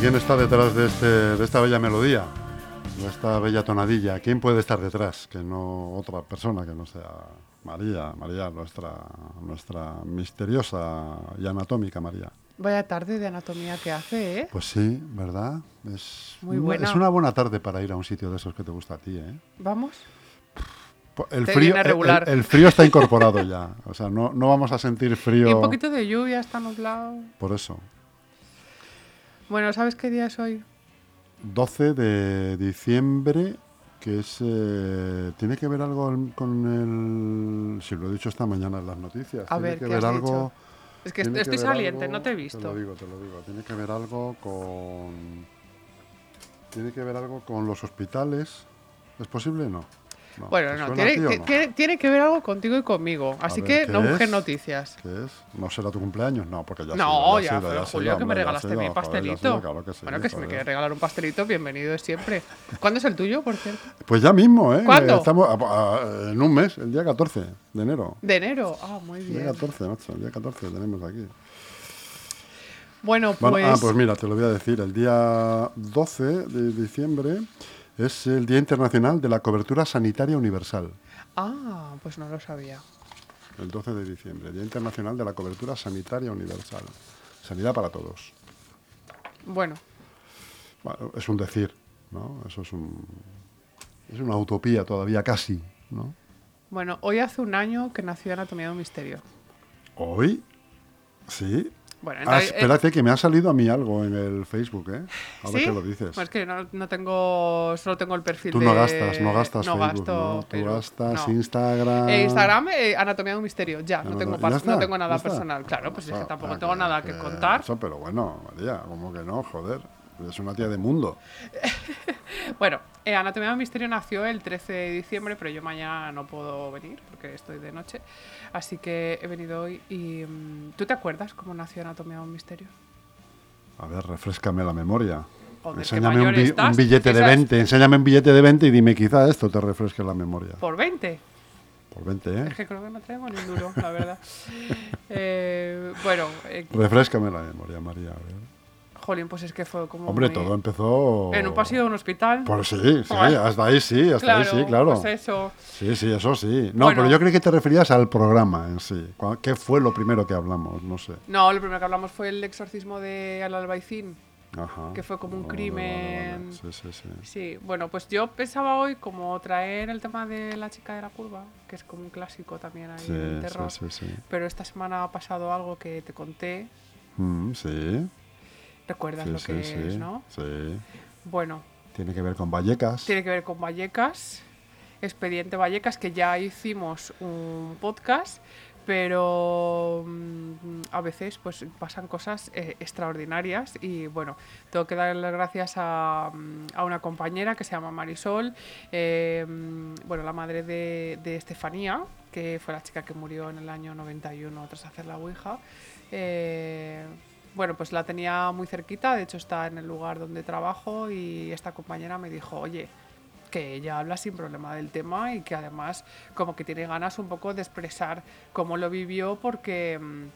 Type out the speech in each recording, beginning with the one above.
Bueno, bueno, ¿y quién está detrás de, este, de esta bella melodía? De esta bella tonadilla. ¿Quién puede estar detrás? Que no otra persona que no sea María, María, nuestra, nuestra misteriosa y anatómica María. Vaya tarde de anatomía que hace, ¿eh? Pues sí, ¿verdad? Es, Muy buena. es una buena tarde para ir a un sitio de esos que te gusta a ti, ¿eh? Vamos. El Te frío, regular. el- el frío está incorporado ya. O sea, no, no vamos a sentir frío Y un poquito de lluvia, está nublado. por eso. Bueno, ¿sabes qué día es hoy? 12 de diciembre, que es... eh, tiene que ver algo con el... Si lo he dicho esta mañana en las noticias. A tiene ver, que ¿qué ver has algo... dicho? Es que estoy saliente, algo- no te he Te visto. lo digo, te lo digo. Tiene que ver algo con... Tiene que ver algo con los hospitales. ¿Es posible? No. No. Bueno, ¿Te no tiene, no? tiene- tiene que ver algo contigo y conmigo. Así ver, que ¿qué no busques es? noticias. ¿Qué es? ¿No será tu cumpleaños? No, porque ya No, ya fue en julio que me regalaste mi pastelito. claro que sí, bueno, que si me quieres regalar un pastelito, bienvenido es siempre. ¿Cuándo es el tuyo, por cierto? Pues ya mismo, ¿eh? ¿Cuándo? Estamos a- a- en un mes, el día 14 de enero. De enero. Ah, muy El día bien. 14, macho, el día 14 tenemos aquí. Bueno, Bueno, pues, ah, pues mira, te lo voy a decir. El día 12 de diciembre es el Día Internacional de la Cobertura Sanitaria Universal. Ah, pues no lo sabía. El 12 de diciembre, Día Internacional de la Cobertura Sanitaria Universal. Sanidad para todos. Bueno, Bueno, es un decir, ¿no? Eso es un... Es una utopía todavía casi, ¿no? bueno, hoy hace un año que nació Anatomía de un Misterio. Hoy, sí. Bueno, Ah, espérate, que me ha salido a mí algo en el Facebook, ¿eh? Ahora ¿Sí? que lo dices. Pues es que no, no tengo, solo tengo el perfil Tú de... no gastas, no gastas no Facebook, gasto ¿no? Tú gastas. Instagram. Eh, Instagram, eh, Anatomía de un Misterio, ya, no, tengo, ¿ya está? no tengo nada personal. Claro, pues es que tampoco ah, tengo nada que contar. Eso, pero bueno, María, como que no, joder. Es una tía de mundo. Bueno, eh, Anatomía de un Misterio nació el 13 de diciembre, pero yo mañana no puedo venir porque estoy de noche. Así que he venido hoy y... mm, ¿Tú te acuerdas cómo nació Anatomía de un Misterio? A ver, refrescame la memoria. Joder, enséñame un, mayor bi- estás, un billete de quizás. 20, enséñame un billete de 20 y dime quizá esto te refresque la memoria. Por 20. Por 20, ¿eh? Es que creo que no traigo ni duro, la verdad. Eh, bueno, eh, Refrescame la memoria, María. a ver. Jolín, pues es que fue como... Hombre, muy- todo empezó... En un pasillo de un hospital. Pues sí, sí, hasta ahí sí, hasta ahí sí, claro. Pues eso. Sí, sí, eso sí. No, Bueno. pero yo creí que te referías al programa en sí. ¿Qué fue lo primero que hablamos? No sé. No, lo primero que hablamos fue el exorcismo de Al Albaicín. Ajá. Que fue como un Vale, vale, vale. crimen. Sí, sí, sí. Sí, bueno, pues yo pensaba hoy como traer el tema de la chica de la curva, que es como un clásico también ahí Sí, del terror. sí, sí, sí. Pero esta semana ha pasado algo que te conté. Mm, sí, ¿Recuerdas sí, lo que sí, es, no? sí. Bueno, Tiene que ver con Vallecas. tiene que ver con Vallecas, Expediente Vallecas, que ya hicimos un podcast, pero mm, a veces pues pasan cosas eh, extraordinarias y bueno, tengo que dar las gracias a, mm, a una compañera que se llama Marisol, eh, mm, bueno, la madre de, de Estefanía, que fue la chica que murió en el año 91 tras hacer la Ouija. Eh, bueno, pues la tenía muy cerquita, de hecho está en el lugar donde trabajo y esta compañera me dijo, oye, que ella habla sin problema del tema y que además como que tiene ganas un poco de expresar cómo lo vivió porque mm,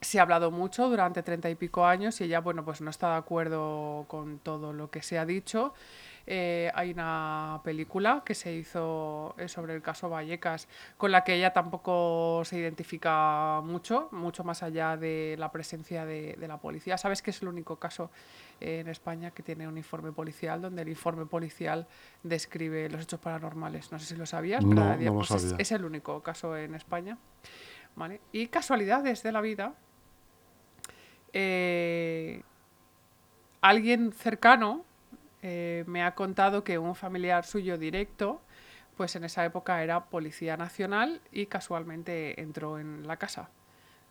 se ha hablado mucho durante treinta y pico años y ella, bueno, pues no está de acuerdo con todo lo que se ha dicho. Eh, hay una película que se hizo eh, sobre el caso Vallecas con la que ella tampoco se identifica mucho, mucho más allá de la presencia de, de la policía. Sabes que es el único caso eh, en España que tiene un informe policial donde el informe policial describe los hechos paranormales. No sé si lo sabías, pero No, a día, no lo pues, es- el único caso en España. ¿vale? Y casualidades de la vida. eh, alguien cercano eh, me ha contado que un familiar suyo directo, pues en esa época era policía nacional y casualmente entró en la casa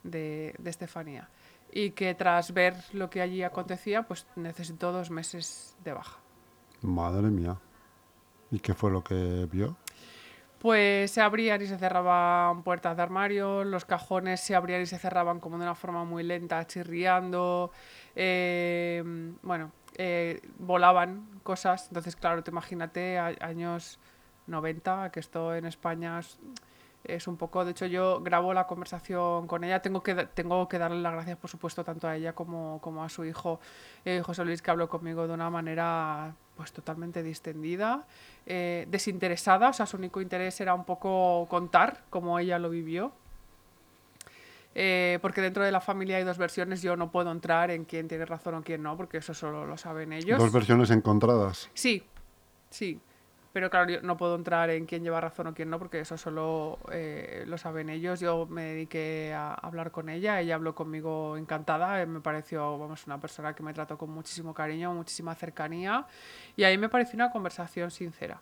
de, de Estefanía. Y que tras ver lo que allí acontecía, pues necesitó dos meses de baja. Madre mía. ¿Y qué fue lo que vio? Pues se abrían y se cerraban puertas de armario, los cajones se abrían y se cerraban como de una forma muy lenta, chirriando. eh, bueno, eh, volaban cosas. Entonces, claro, te imagínate años 90, que esto en España es- es un poco, de hecho yo grabo la conversación con ella, tengo que, tengo que darle las gracias por supuesto tanto a ella como, como a su hijo eh, José Luis que habló conmigo de una manera pues totalmente distendida, eh, desinteresada, o sea su único interés era un poco contar cómo ella lo vivió. Eh, porque dentro de la familia hay dos versiones, yo no puedo entrar en quién tiene razón o quién no, porque eso solo lo saben ellos. Dos versiones encontradas. Sí, sí. Pero claro, yo no puedo entrar en quién lleva razón o quién no, porque eso solo eh, lo saben ellos. Yo me dediqué a hablar con ella, ella habló conmigo encantada, eh, me pareció, vamos, una persona que me trató con muchísimo cariño, muchísima cercanía, y ahí me pareció una conversación sincera.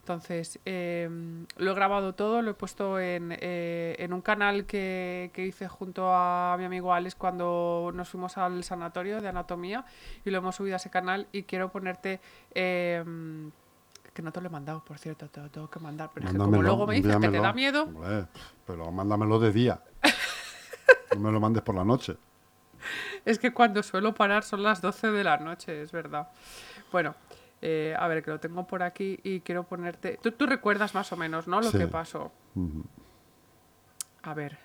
Entonces, em, lo he grabado todo, lo he puesto en, eh, en un canal que, que, hice junto a mi amigo Alex cuando nos fuimos al sanatorio de anatomía y lo hemos subido a ese canal y quiero ponerte... Eh, que no te lo he mandado, por cierto, te lo tengo que mandar. Pero es que como luego me dices que te da miedo. Hombre, pero mándamelo de día. no me lo mandes por la noche. Es que cuando suelo parar son las 12 de la noche, es verdad. Bueno, eh, a ver, que lo tengo por aquí y quiero ponerte. Tú, tú recuerdas más o menos, ¿no? Lo Sí. que pasó. A ver.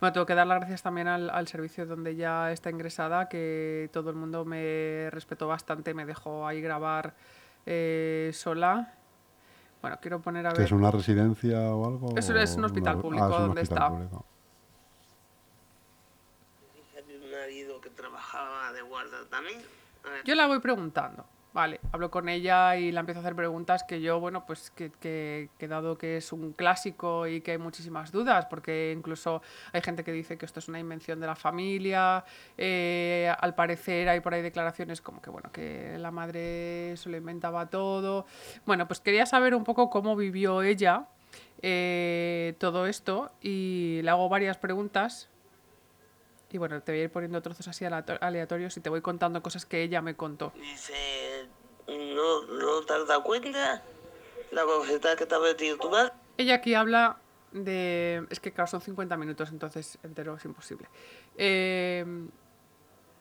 Bueno, tengo que dar las gracias también al, al servicio donde ya está ingresada, que todo el mundo me respetó bastante, me dejó ahí grabar eh, sola. Bueno, quiero poner a ¿Que ver. es una residencia o algo? Es un- es un o hospital público es un donde hospital está. público. hija de un marido que trabajaba de guarda también. Yo la voy preguntando, vale, hablo con ella y la empiezo a hacer preguntas que yo, bueno, pues que, que, que dado que es un clásico y que hay muchísimas dudas, porque incluso hay gente que dice que esto es una invención de la familia, eh, al parecer hay por ahí declaraciones como que, bueno, que la madre se lo inventaba todo. Bueno, pues quería saber un poco cómo vivió ella eh, todo esto y le hago varias preguntas y bueno, te voy a ir poniendo trozos así aleato- aleatorios y te voy contando cosas que ella me contó. dice, ¿no, ¿no te has dado cuenta? La bofetada que te ha metido tu madre. Ella aquí habla de... Es que claro, son 50 minutos, entonces entero es imposible. Eh,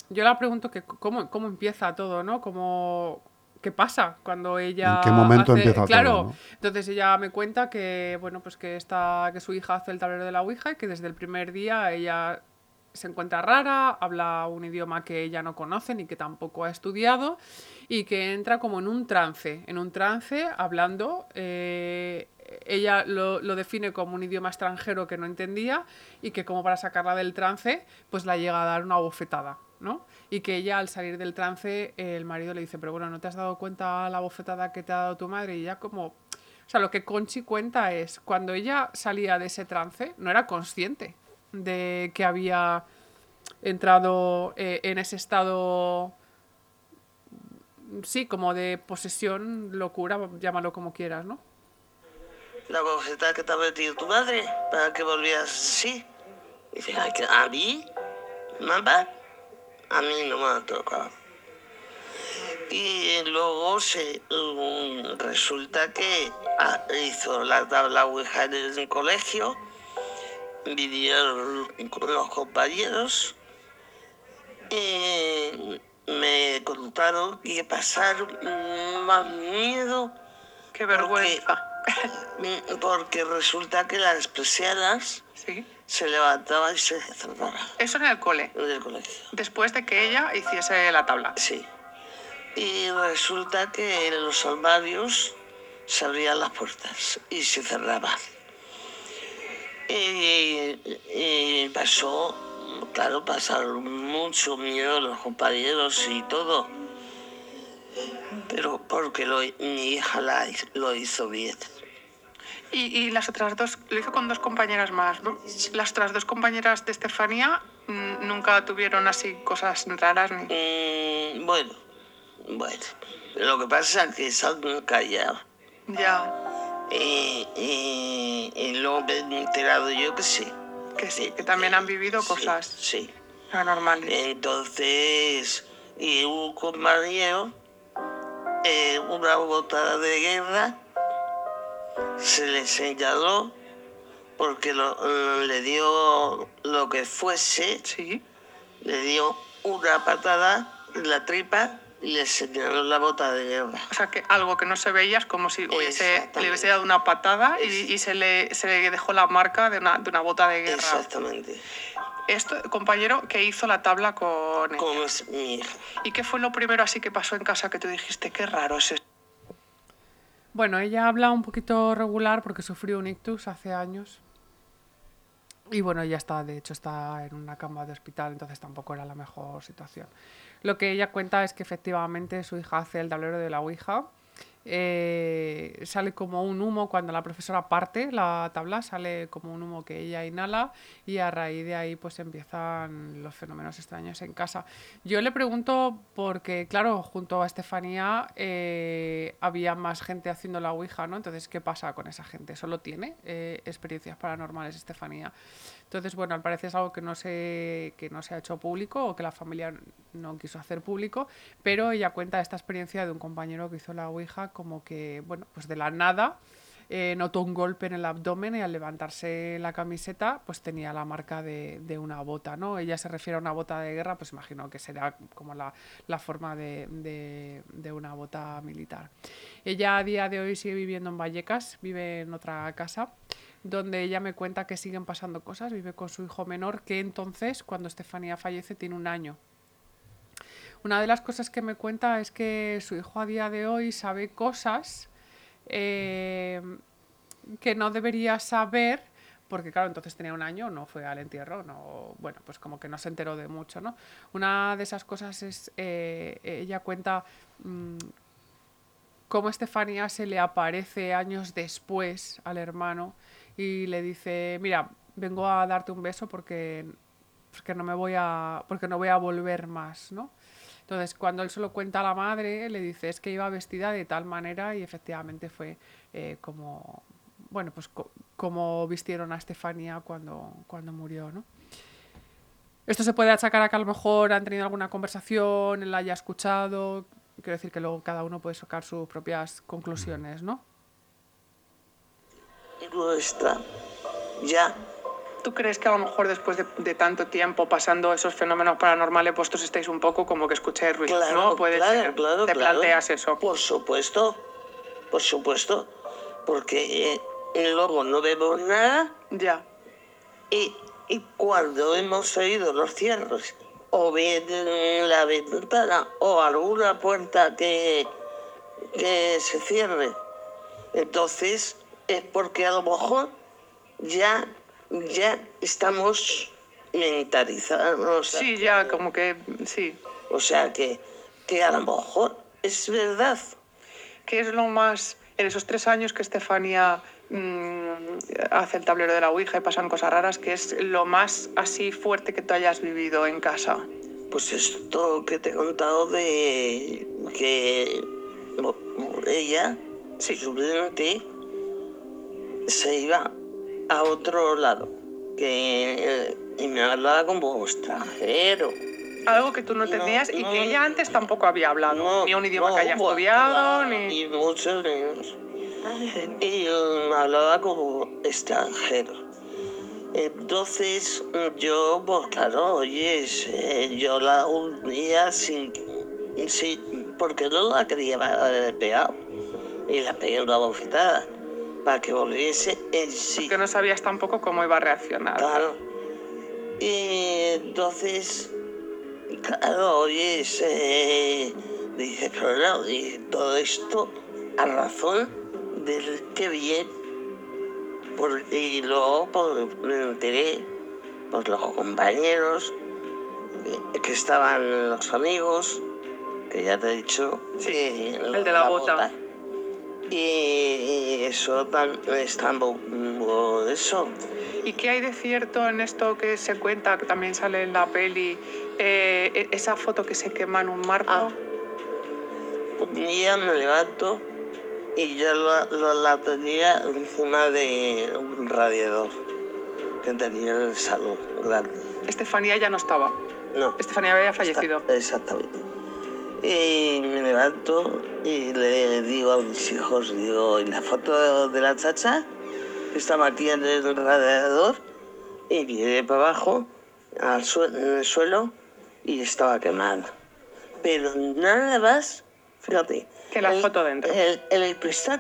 yo la pregunto que cómo, cómo empieza todo, ¿no? Cómo, ¿Qué pasa cuando ella... ¿En qué momento hace- empieza todo, Claro, no? entonces ella me cuenta que, bueno, pues que, está, que su hija hace el tablero de la Ouija y que desde el primer día ella se encuentra rara, habla un idioma que ella no conoce ni que tampoco ha estudiado y que entra como en un trance, en un trance hablando. eh, ella lo, lo define como un idioma extranjero que no entendía y que como para sacarla del trance, pues la llega a dar una bofetada, ¿no? Y que ella al salir del trance, el marido le dice, pero bueno, ¿no te has dado cuenta la bofetada que te ha dado tu madre? Y ella como... O sea, lo que Conchi cuenta es, cuando ella salía de ese trance, no era consciente de que había entrado eh, en ese estado, sí, como de posesión, locura, llámalo como quieras, ¿no? La bofetada que te ha metido tu madre para que volvieras así. Dice, "Ay, que ¿a mí? ¿Mamá? A mí no me ha tocado. Y luego se, mm, resulta que ah, hizo la tabla Ouija en el colegio, vinieron con los compañeros y me contaron que pasaron más miedo. Qué vergüenza. Mm, Porque resulta que las persianas Sí. se levantaban y se cerraban Eso en el cole, en el colegio. después de que ella hiciese la tabla. Sí. Y resulta que en los armarios se abrían las puertas y se cerraban. Y, y pasó, claro, pasaron mucho miedo los compañeros y todo. Pero porque lo- mi hija la lo hizo bien. Y, y las otras dos, lo hizo con dos compañeras más, ¿no? Las otras dos compañeras de Estefanía mm, nunca tuvieron así cosas raras ni... Mm, bueno, bueno. Lo que pasa es que han callado. Ya, Y, y- y luego me he enterado yo que sí. que sí, que también han vivido cosas Sí. anormales. Entonces, y un compañero, eh, una botada de guerra, se le señaló porque lo- le dio lo que fuese, Sí, le dio una patada en la tripa y le señaló la bota de guerra. O sea, que algo que no se veía es como si hubiese, le hubiese dado una patada y, y se, le, se le dejó la marca de una, de una bota de guerra. Exactamente. Esto, compañero, que hizo la tabla con. Como es mi hija. ¿Y qué fue lo primero así que pasó en casa que tú dijiste, qué raro es esto? Bueno, ella habla un poquito regular porque sufrió un ictus hace años. Y bueno, ella está, de hecho, está en una cama de hospital, entonces tampoco era la mejor situación. Lo que ella cuenta es que efectivamente su hija hace el tablero de la Ouija. eh, sale como un humo cuando la profesora parte la tabla, sale como un humo que ella inhala y a raíz de ahí pues empiezan los fenómenos extraños en casa. Yo le pregunto porque, claro, junto a Estefanía eh, había más gente haciendo la Ouija, ¿no? Entonces, ¿qué pasa con esa gente? ¿Solo tiene eh, experiencias paranormales Estefanía? Entonces, bueno, al parecer es algo que no, se, que no se ha hecho público o que la familia no quiso hacer público, pero ella cuenta esta experiencia de un compañero que hizo la Ouija como que, bueno, pues de la nada eh, notó un golpe en el abdomen y al levantarse la camiseta pues tenía la marca de, de una bota, ¿no? Ella se refiere a una bota de guerra, pues imagino que será como la, la forma de, de, de una bota militar. Ella a día de hoy sigue viviendo en Vallecas, vive en otra casa donde ella me cuenta que siguen pasando cosas, vive con su hijo menor, que entonces, cuando Estefanía fallece, tiene un año. Una de las cosas que me cuenta es que su hijo a día de hoy sabe cosas eh, que no debería saber, porque claro, entonces tenía un año, no fue al entierro, no, bueno, pues como que no se enteró de mucho, ¿no? Una de esas cosas es, eh, ella cuenta mm, cómo Estefanía se le aparece años después al hermano y le dice, mira, vengo a darte un beso porque, porque no me voy a, porque no voy a volver más, ¿no? Entonces, cuando él se lo cuenta a la madre, le dice, es que iba vestida de tal manera y efectivamente fue eh, como, bueno, pues co- como vistieron a Estefanía cuando, cuando murió, ¿no? Esto se puede achacar a que a lo mejor han tenido alguna conversación, él la haya escuchado. Quiero decir que luego cada uno puede sacar sus propias conclusiones, ¿no? Nuestra. Ya. ¿Tú crees que a lo mejor después de, de tanto tiempo pasando esos fenómenos paranormales, vosotros estáis un poco como que escucháis ruidos, Claro, ¿no? Puede claro, ser. claro, Te claro. planteas eso. Por supuesto. Por supuesto. Porque eh, luego no vemos nada Ya. y, y cuando hemos oído los cierres o bien en la ventana o alguna puerta que, que se cierre, entonces es porque a lo mejor ya, ya estamos mentalizados. Sí, ya, como que sí. O sea que, que a lo mejor es verdad. ¿Qué es lo más, en esos tres años que Estefanía mm, hace el tablero de la Ouija y pasan cosas raras, qué es lo más así fuerte que tú hayas vivido en casa? Pues esto que te he contado de que ella, Sí. su vidente, se iba a otro lado. Que, y me hablaba como extranjero. Algo que tú no No, entendías y no, que ella antes tampoco había hablado, No, ni un idioma que haya estudiado, ni... Y muchos niños. Y eh, me hablaba como extranjero. Entonces yo, pues claro, oye, eh, yo la unía sin, sin, porque no la quería haber pegado. Y la pegué una bofetada para que volviese en sí. Que no sabías tampoco cómo iba a reaccionar. Claro. Y entonces, claro, oye, se dice, pero no, y todo esto a razón del que bien. Por- y luego me enteré, pues los compañeros, que, estaban los amigos, que ya te he dicho, que el de la bota. Y eso tan, está muy- eso. ¿Y qué hay de cierto en esto que se cuenta, que también sale en la peli, eh, e- esa foto que se quema en un marco? Ah. Un día me levanto y yo lo, lo- la tenía encima de un radiador que tenía en el salón grande. Estefanía ya no estaba. No. Estefanía había fallecido. Está- exactamente. Y me levanto y le digo a mis hijos, digo, ¿y la foto de la chacha? Estaba aquí en el radiador. Y miré para abajo, al sue- en el suelo, y estaba quemada. pero nada más, fíjate. Que la el- foto dentro. El, el cristal,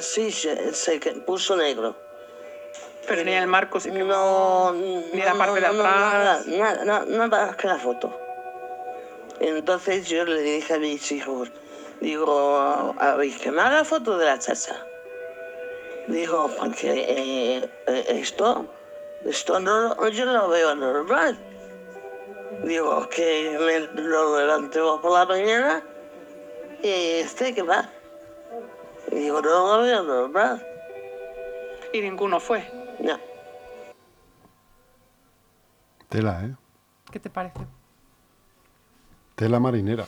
sí, se, se puso negro. Pero ni el marco No, Ni la parte de no, no, atrás. Nada, nada, nada más que la foto. Entonces yo le dije a mis hijos, digo, a ver, que me haga foto de la chacha. Digo, porque eh, esto, esto no, yo no lo veo normal. Digo, que me lo levantemos por la mañana y este que va. Digo, no lo veo normal. Y ninguno fue. No. Tela, ¿eh? ¿Qué te parece? Tela marinera.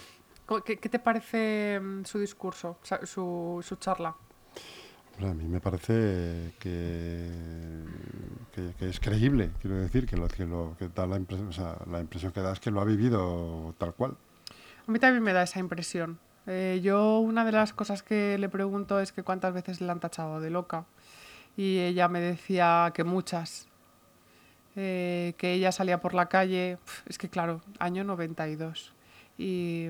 ¿Qué, qué te parece mm, su discurso, su, su charla? Hombre, a mí me parece que, que, que es creíble, quiero decir, que lo que, lo, que da la impresión, o sea, la impresión que da es que lo ha vivido tal cual. A mí también me da esa impresión. Eh, yo una de las cosas que le pregunto es que cuántas veces le han tachado de loca. Y ella me decía que muchas. Eh, que ella salía por la calle, es que claro, año 92. Y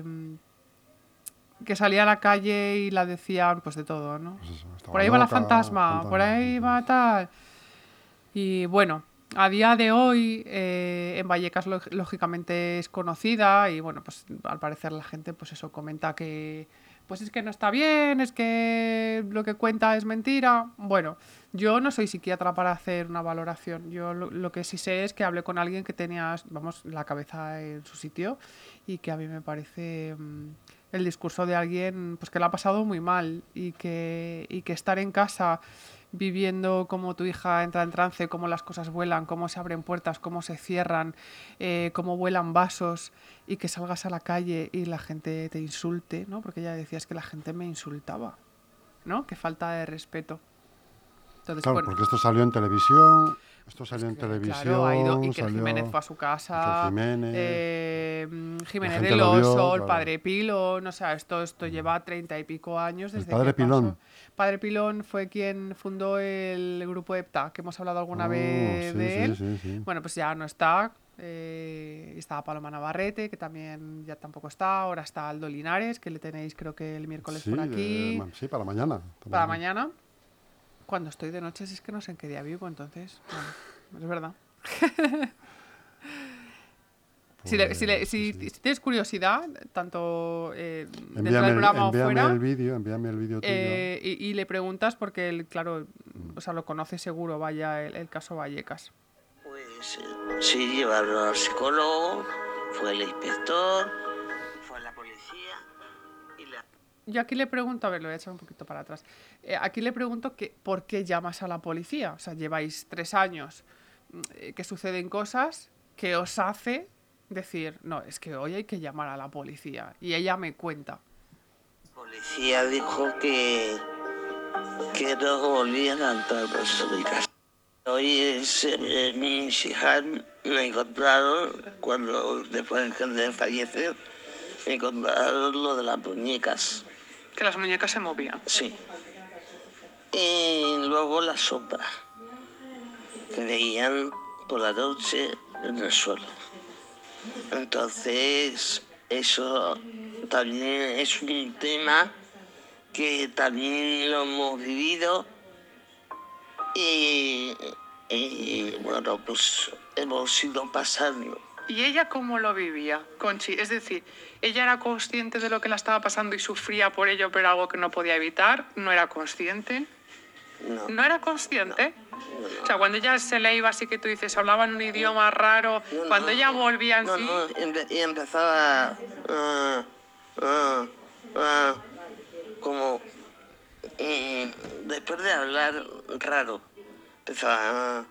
que salía a la calle y la decían pues de todo, ¿no? Pues eso, por ahí va la loca, fantasma, por ahí va tal. Y bueno, a día de hoy eh, en Vallecas lóg- lógicamente es conocida y bueno, pues al parecer la gente pues eso comenta que pues es que no está bien, es que lo que cuenta es mentira. Bueno, yo no soy psiquiatra para hacer una valoración. Yo lo, lo que sí sé es que hablé con alguien que tenía, vamos, la cabeza en su sitio y que a mí me parece mm, el discurso de alguien pues que lo ha pasado muy mal y que, y que estar en casa viviendo cómo tu hija entra en trance, cómo las cosas vuelan, cómo se abren puertas, cómo se cierran, eh, cómo vuelan vasos y que salgas a la calle y la gente te insulte, ¿no? Porque ella decía es que la gente me insultaba, ¿no? Qué falta de respeto. Entonces, Claro, bueno, porque esto salió en televisión, esto salió en televisión, Claro, ha ido Iker salió- Jiménez fue a su casa, Jiménez, eh, mm, Jiménez del lo vio, Oso, el claro. Padre Pilón, o sea, esto, esto lleva treinta y pico años El desde Padre que pasó. Pilón. Padre Pilón fue quien fundó el grupo EPTA, que hemos hablado alguna Oh, vez sí, de él. sí, sí. Bueno, pues ya no está. eh, estaba Paloma Navarrete, que también ya tampoco está. Ahora está Aldo Linares, que le tenéis creo que el miércoles por aquí. sí, para mañana. para mañana. Cuando estoy de noche, si es que no sé en qué día vivo, entonces. bueno, es verdad. Si, le- si le- Pues, si- sí, sí. si tienes curiosidad, tanto eh, dentro del Envíame, el, programa o envíame fuera, el vídeo, envíame el vídeo eh, y, y le preguntas porque él, claro, Mm. o sea, lo conoce seguro, vaya, el, el caso Vallecas. Pues eh, sí, llevaron al psicólogo, fue el inspector, Yo aquí le pregunto, a ver, lo voy a echar un poquito para atrás. Eh, aquí le pregunto que por qué llamas a la policía. O sea, lleváis tres años mm, eh, que suceden cosas que os hace decir, no, es que hoy hay que llamar a la policía. Y ella me cuenta. policía dijo que, que no volvían a entrar por mi casa. Hoy es, eh, mis hijas me encontraron, cuando después de fallecer, encontraron lo de las muñecas, Que las muñecas se movían. sí. Y luego las sombras, que veían por la noche en el suelo. Entonces, eso también es un tema que también lo hemos vivido y, y, bueno, pues hemos ido pasando. ¿Y ella cómo lo vivía, Conchi? Es decir, ¿ella era consciente de lo que la estaba pasando y sufría por ello, pero algo que no podía evitar? ¿No era consciente? No, ¿No era consciente? O sea, cuando ella se le iba así que tú dices, hablaba en un idioma raro, No, no. cuando ella volvía en no, sí... no, empe- y empezaba ah, ah, ah, como mm, después de hablar raro, empezaba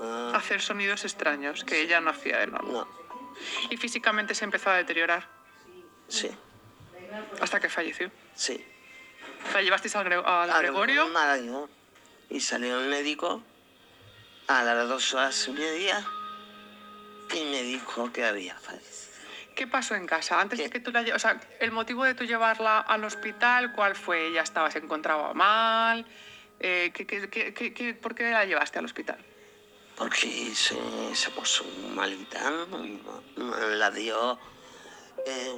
ah, hacer sonidos extraños que ella no hacía de normal. no, Y físicamente se empezó a deteriorar sí, hasta que falleció. sí. ¿La llevasteis al, Gre- al Al Gregorio? Marañón. Y salió el médico a las dos horas y media y me dijo que había fallecido. ¿Qué pasó en casa? Antes de ¿Qué? que tú la lle- O sea, el motivo de tú llevarla al hospital, ¿cuál fue? ¿Ella estaba, se encontraba mal? Eh, ¿qué, qué- qué- qué- qué- por qué la llevaste al hospital? Porque se, se puso malita, la dio eh,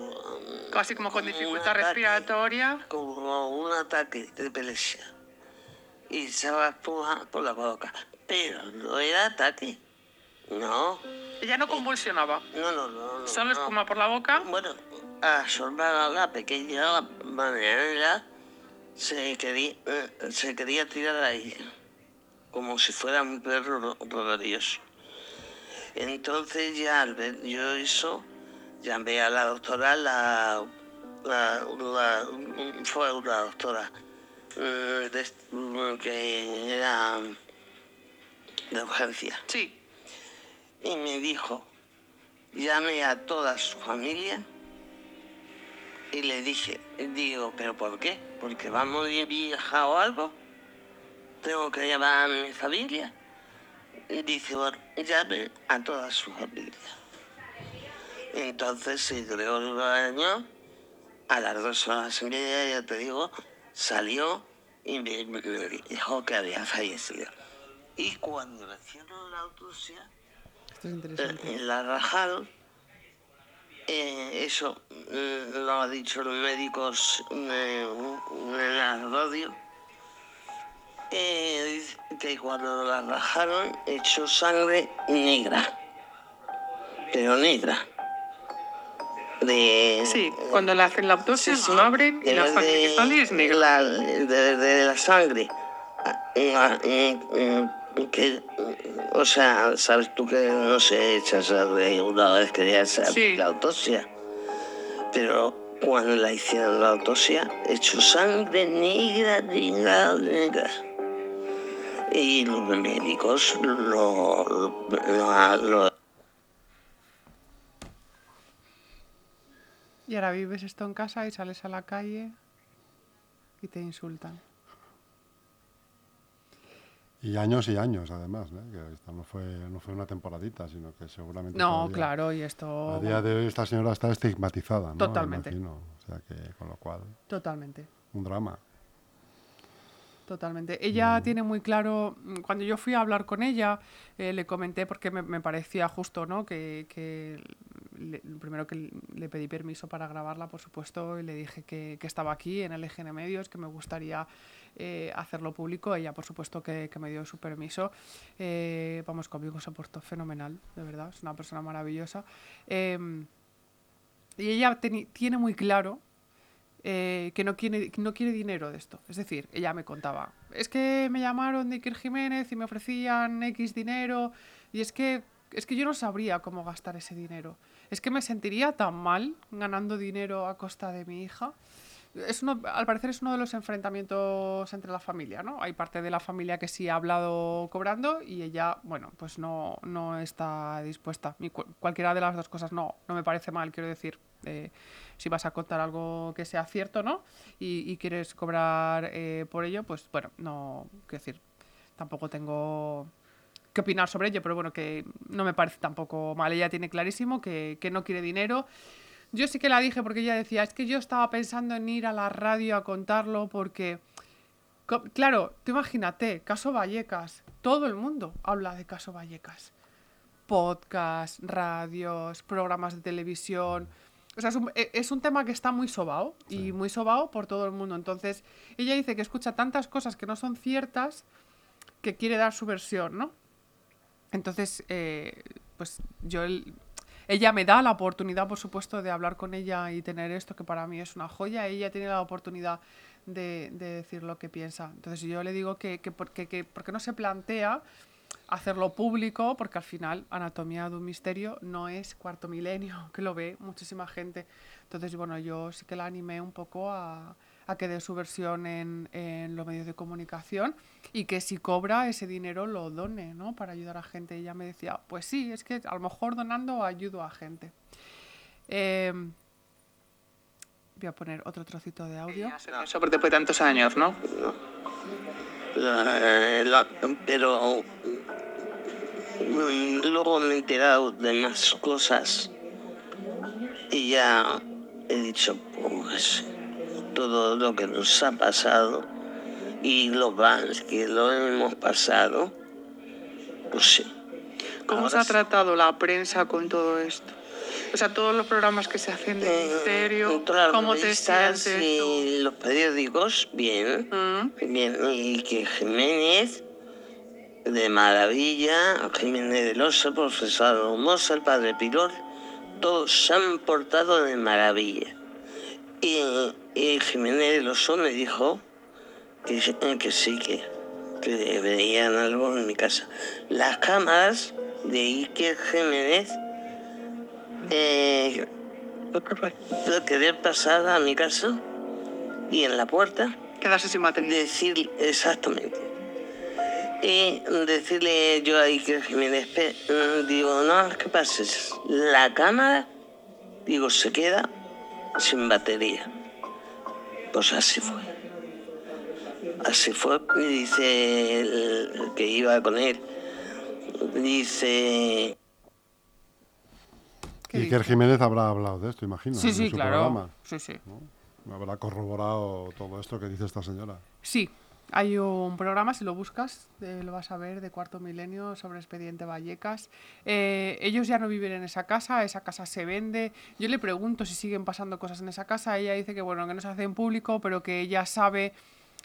Casi como con dificultad ataque, respiratoria. Como un ataque de epilepsia. Y echaba espuma por la boca. Pero no era ataque. No, Ella no convulsionaba. no, no, no. no, Solo no. espuma por la boca. Bueno, a hermana, la pequeña, la Marianela, se quería, eh, se quería tirar ahí, como si fuera un perro rabioso. Entonces ya al ver yo eso, llamé a la doctora, la, la, la- fue una doctora eh, que era de urgencia Sí. y me dijo, llame a toda su familia. Y le dije, digo, ¿pero por qué? ¿Porque va a hija o algo? ¿Tengo que llamar a mi familia? Y dice, bueno, llame a toda su familia. Entonces se creó el baño, a las dos horas y media, ya te digo, salió y me, me dijo que había fallecido. Y cuando le hicieron la autopsia, Esto es interesante. eh, la rajaron. Eh, eso eh, lo ha dicho los médicos eh, en la radio. Eh, que cuando la rajaron echó sangre negra. Pero negra. De, Sí, cuando le hacen la autopsia, lo abren y la sangre que sale es negra. La, de, de la sangre. Ah, eh, que, o sea, sabes tú que no se echa sangre una vez que ya se Sí. la autopsia. Pero cuando la hicieron la autopsia, echó sangre negra, negra, negra. Y los médicos lo, lo, lo Y ahora vives esto en casa y sales a la calle y te insultan. Y años y años, además, ¿eh? que esto no fue, no fue una temporadita, sino que seguramente. No, todavía- claro, y esto... A día de hoy esta señora está estigmatizada, ¿no? Totalmente. Imagino. O sea que, con lo cual, Totalmente. un drama. Totalmente. Ella tiene muy claro, mm, cuando yo fui a hablar con ella, eh, le comenté porque me, me parecía justo, ¿no? Que, que le- primero que le pedí permiso para grabarla, por supuesto, y le dije que, que estaba aquí en el EGN Medios, que me gustaría eh, hacerlo público. Ella, por supuesto, que, que me dio su permiso. Eh, vamos, conmigo se portó fenomenal, de verdad, es una persona maravillosa. Em, y ella tiene muy claro eh, que no quiere, no quiere dinero de esto. Es decir, ella me contaba, es que me llamaron de Iker Jiménez y me ofrecían X dinero y es que, es que yo no sabría cómo gastar ese dinero. Es que me sentiría tan mal ganando dinero a costa de mi hija. Es uno, al parecer es uno de los enfrentamientos entre la familia, ¿no? Hay parte de la familia que sí ha hablado cobrando y ella, bueno, pues no, no está dispuesta. Cualquiera de las dos cosas no, no me parece mal, quiero decir. eh, si vas a contar algo que sea cierto, ¿no? Y, y quieres cobrar eh, por ello, pues bueno, no, quiero decir, tampoco tengo que opinar sobre ello, pero bueno, que no me parece tampoco mal. Ella tiene clarísimo que, que no quiere dinero. Yo sí que la dije porque ella decía, es que yo estaba pensando en ir a la radio a contarlo porque, claro, tú imagínate, Caso Vallecas, todo el mundo habla de Caso Vallecas. Podcasts, radios, programas de televisión. O sea, es un, e- es un tema que está muy sobao y muy sobao por todo el mundo. Entonces, ella dice que escucha tantas cosas que no son ciertas que quiere dar su versión, ¿no? Entonces, eh, pues yo, ella me da la oportunidad, por supuesto, de hablar con ella y tener esto, que para mí es una joya. Ella tiene la oportunidad de, de decir lo que piensa. Entonces yo le digo que, que, por- que- que por qué no se plantea hacerlo público, porque al final Anatomía de un Misterio no es cuarto milenio, que lo ve muchísima gente. Entonces, bueno, yo sí que la animé un poco a, a que dé su versión en, en los medios de comunicación y que si cobra ese dinero lo done, ¿no? Para ayudar a gente. Y ella me decía, pues sí, es que a lo mejor donando ayudo a gente. Em, voy a poner otro trocito de audio. Eso después de tantos años, ¿no? La- la- pero mm, luego me he enterado de más cosas y ya he dicho, pues todo lo que nos ha pasado y lo mal que lo hemos pasado, pues sí. ¿Cómo se ha tratado la prensa con todo esto? O sea, todos los programas que se hacen de Eh, todas las ¿cómo te sientes y los periódicos, bien. Mm. Bien, y que Jiménez, de maravilla, Jiménez del Oso, profesor Hermoso, el padre Pilor, todos se han portado de maravilla. Y, y Jiménez Oso me dijo que, sí- que sí, que, que veían algo en mi casa. Las cámaras de Iker Jiménez eh, querer pasar a mi casa y en la puerta Quedarse sin material. decir exactamente y decirle yo a Iker Jiménez "Pe- mm, digo no ¿qué pasa? la cámara digo se queda sin batería pues así fue así fue y dice el que iba con él dice ¿Qué Iker? Jiménez habrá hablado de esto, imagino. Sí, en sí, su claro. programa. Sí, sí. Habrá corroborado todo esto que dice esta señora. Sí, hay un programa, si lo buscas, lo vas a ver, de Cuarto Milenio sobre Expediente Vallecas. Eh, ellos ya no viven en esa casa, esa casa se vende. Yo le pregunto si siguen pasando cosas en esa casa. Ella dice que bueno, que no se hace en público, pero que ella sabe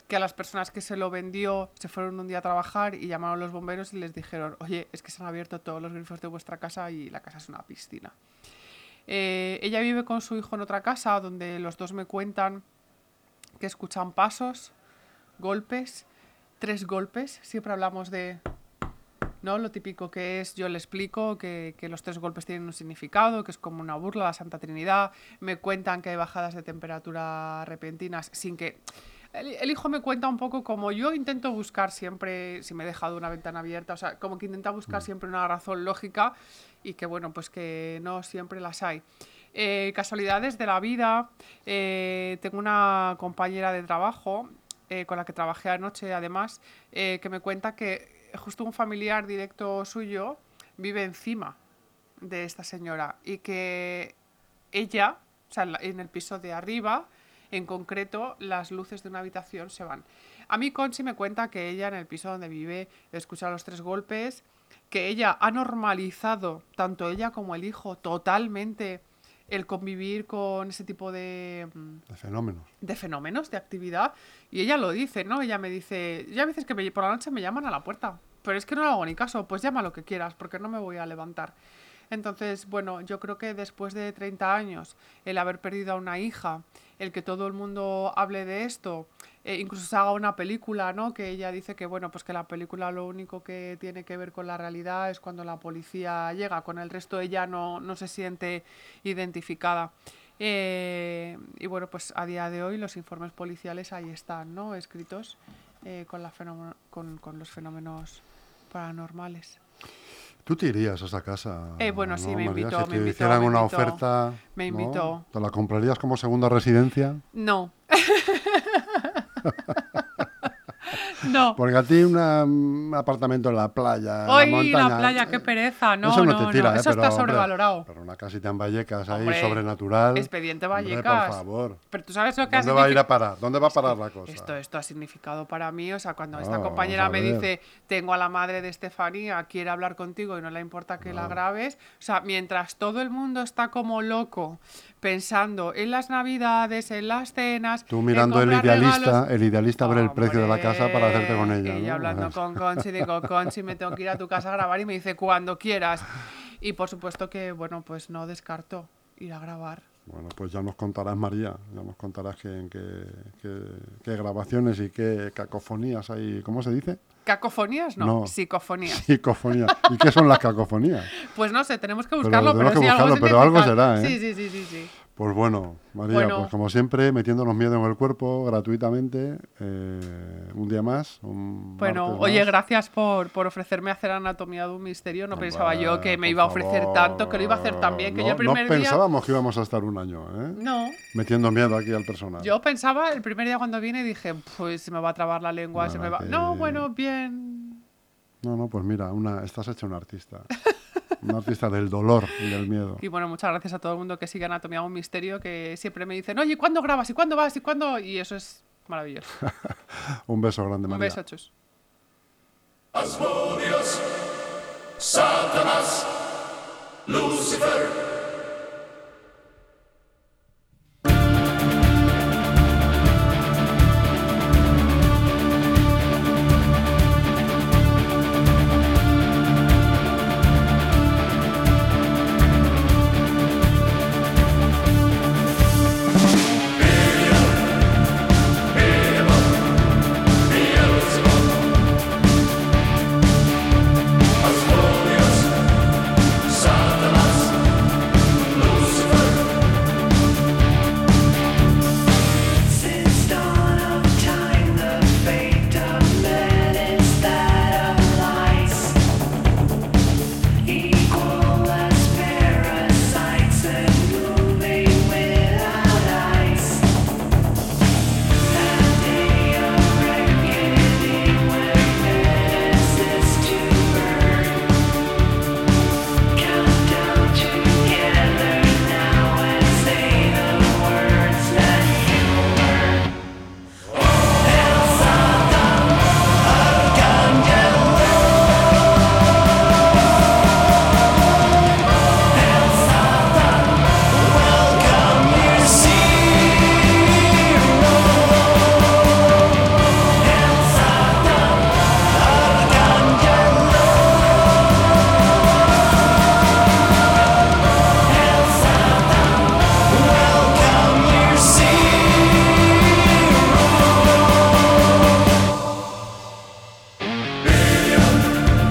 que a las personas que se lo vendió se fueron un día a trabajar y llamaron los bomberos y les dijeron, oye, es que se han abierto todos los grifos de vuestra casa y la casa es una piscina. Eh, ella vive con su hijo en otra casa donde los dos me cuentan que escuchan pasos, golpes, tres golpes. Siempre hablamos de, ¿no? Lo típico que es, yo le explico que, que los tres golpes tienen un significado, que es como una burla a la Santa Trinidad. Me cuentan que hay bajadas de temperatura repentinas sin que... El, el hijo me cuenta un poco como yo intento buscar siempre, si me he dejado una ventana abierta, o sea, como que intenta buscar siempre una razón lógica y que, bueno, pues que no siempre las hay. Eh, casualidades de la vida. eh, tengo una compañera de trabajo eh, con la que trabajé anoche, además, eh, que me cuenta que justo un familiar directo suyo vive encima de esta señora y que ella, o sea, en el piso de arriba, en concreto, las luces de una habitación se van. A mí Conchi me cuenta que ella en el piso donde vive escucha los tres golpes, que ella ha normalizado, tanto ella como el hijo, totalmente el convivir con ese tipo de, mm, De fenómenos. de fenómenos, de actividad. Y ella lo dice, ¿no? Ella me dice, ya a veces que me- por la noche me llaman a la puerta, pero es que no le hago ni caso, pues llama lo que quieras, porque no me voy a levantar. Entonces, bueno, yo creo que después de 30 años, el haber perdido a una hija, el que todo el mundo hable de esto, eh, incluso se haga una película, ¿no? Que ella dice que, bueno, pues que la película lo único que tiene que ver con la realidad es cuando la policía llega, con el resto ella no, no se siente identificada. Eh, y bueno, pues a día de hoy los informes policiales ahí están, ¿no? Escritos eh, con, la con los fenómenos paranormales. ¿Tú te irías a esa casa? Eh, bueno, sí, me invitó, Si me te invitó, hicieran me una invitó. oferta. Me ¿no? invitó. ¿Te la comprarías como segunda residencia? No. no. Porque a ti una- un apartamento en la playa. en Hoy la, montaña, la playa, qué pereza. No, eso no, no, te tira, no, ¿eh? Eso pero, está hombre, sobrevalorado. pero una casita en Vallecas ahí, Hombre, sobrenatural. Expediente Hombre, Vallecas. por favor. Pero tú sabes lo que ¿Dónde va a ir a parar? ¿Dónde va a parar la cosa? Esto, esto ha significado para mí, o sea, cuando esta No, compañera me dice, tengo a la madre de Estefanía, quiere hablar contigo y no le importa que la grabes, o sea, mientras todo el mundo está como loco pensando en las navidades, en las cenas, Tú mirando el idealista, regalos, el idealista ver el precio de la casa para con ella. Y yo ¿no? hablando con Conchi, digo, Conchi, me tengo que ir a tu casa a grabar y me dice, cuando quieras. Y por supuesto que, bueno, pues no descarto ir a grabar. Bueno, pues ya nos contarás, María, ya nos contarás qué, qué- qué grabaciones y qué cacofonías hay. ¿Cómo se dice? ¿Cacofonías? No, No. psicofonías. Psicofonías. ¿Y qué son las cacofonías? Pues no sé, tenemos que Pero buscarlo, pero, tenemos que sí, algo buscarlo, pero algo será, ¿eh? Sí, sí, sí, sí, sí. Pues bueno, María, Bueno. pues como siempre, metiéndonos miedo en el cuerpo gratuitamente, eh, un día más. Un Bueno, oye, más. gracias por, por ofrecerme hacer anatomía de un misterio. No pensaba yo que me iba a ofrecer favor. tanto, que lo iba a hacer tan bien, que no, yo el primer no día... pensábamos que íbamos a estar un año, ¿eh? No, Metiendo miedo aquí al personal. yo pensaba el primer día cuando vine dije, pues se me va a trabar la lengua, se me va... Que- No, bueno, bien. No, no, pues mira, una, estás hecha un artista. un artista del dolor y del miedo. Y bueno, muchas gracias a todo el mundo que sigue Anatomía un Misterio, que siempre me dicen, oye, ¿cuándo grabas? ¿Y cuándo vas? ¿Y cuándo? Y eso es maravilloso. Un beso grande, Un María. beso, chus. Asmodeus, Satanas, Lucifer,